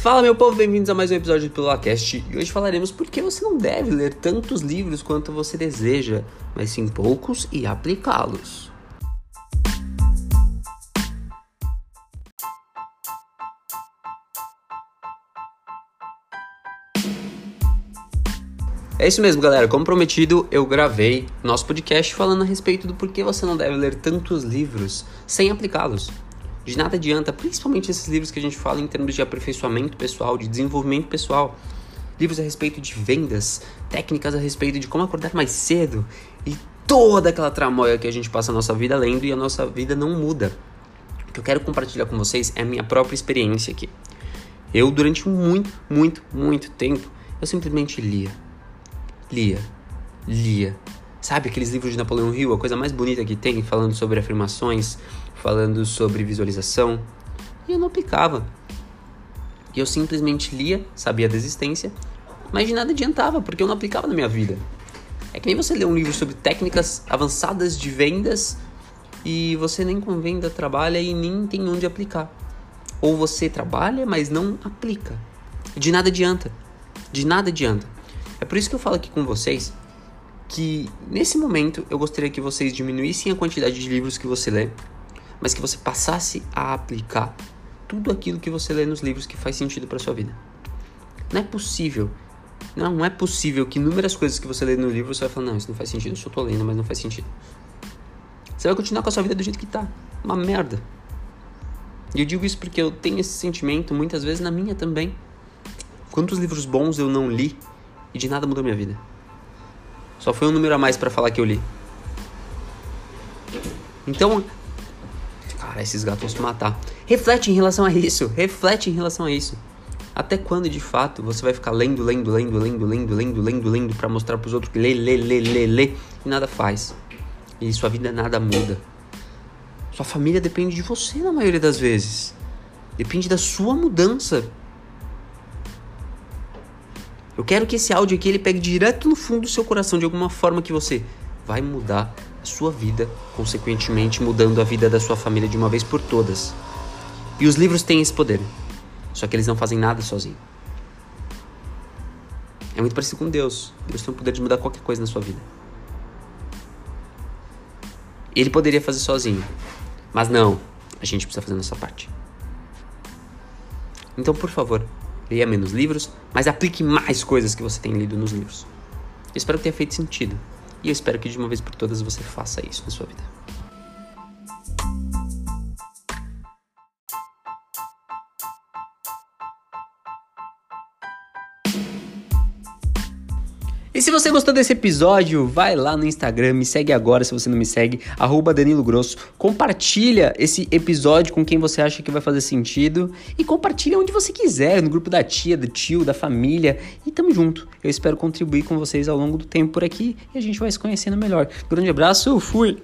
Fala meu povo, bem-vindos a mais um episódio do Pilolacast e hoje falaremos por que você não deve ler tantos livros quanto você deseja, mas sim poucos e aplicá-los. É isso mesmo, galera. Como prometido, eu gravei nosso podcast falando a respeito do porquê você não deve ler tantos livros sem aplicá-los. De nada adianta, principalmente esses livros que a gente fala em termos de aperfeiçoamento pessoal, de desenvolvimento pessoal. Livros a respeito de vendas, técnicas a respeito de como acordar mais cedo e toda aquela tramóia que a gente passa a nossa vida lendo e a nossa vida não muda. O que eu quero compartilhar com vocês é a minha própria experiência aqui. Eu, durante muito, muito, muito tempo, eu simplesmente lia lia, lia. Sabe aqueles livros de Napoleão Hill, a coisa mais bonita que tem, falando sobre afirmações, falando sobre visualização? E eu não aplicava. Eu simplesmente lia, sabia da existência, mas de nada adiantava, porque eu não aplicava na minha vida. É que nem você lê um livro sobre técnicas avançadas de vendas e você nem com venda trabalha e nem tem onde aplicar. Ou você trabalha, mas não aplica. De nada adianta. De nada adianta. É por isso que eu falo aqui com vocês que nesse momento eu gostaria que vocês diminuíssem a quantidade de livros que você lê, mas que você passasse a aplicar tudo aquilo que você lê nos livros que faz sentido para sua vida. Não é possível, não, é possível que inúmeras coisas que você lê no livro você vai falar, não, isso não faz sentido, eu só tô lendo, mas não faz sentido. Você vai continuar com a sua vida do jeito que tá, uma merda. E eu digo isso porque eu tenho esse sentimento muitas vezes na minha também. Quantos livros bons eu não li e de nada mudou minha vida. Só foi um número a mais para falar que eu li. Então, cara, esses gatos vão se matar. Reflete em relação a isso, reflete em relação a isso. Até quando de fato você vai ficar lendo, lendo, lendo, lendo, lendo, lendo, lendo, lendo para mostrar para os outros que lê, lê, lê, lê, lê e nada faz. E sua vida nada muda. Sua família depende de você na maioria das vezes. Depende da sua mudança. Eu quero que esse áudio aqui ele pegue direto no fundo do seu coração de alguma forma que você vai mudar a sua vida, consequentemente mudando a vida da sua família de uma vez por todas. E os livros têm esse poder. Só que eles não fazem nada sozinhos. É muito parecido com Deus. Deus tem o poder de mudar qualquer coisa na sua vida. Ele poderia fazer sozinho. Mas não, a gente precisa fazer a nossa parte. Então, por favor, leia menos livros, mas aplique mais coisas que você tem lido nos livros. Eu espero que tenha feito sentido. E eu espero que de uma vez por todas você faça isso na sua vida. E se você gostou desse episódio, vai lá no Instagram, me segue agora se você não me segue, arroba Danilo Grosso. Compartilha esse episódio com quem você acha que vai fazer sentido e compartilha onde você quiser, no grupo da tia, do tio, da família. E tamo junto. Eu espero contribuir com vocês ao longo do tempo por aqui e a gente vai se conhecendo melhor. Grande abraço, fui!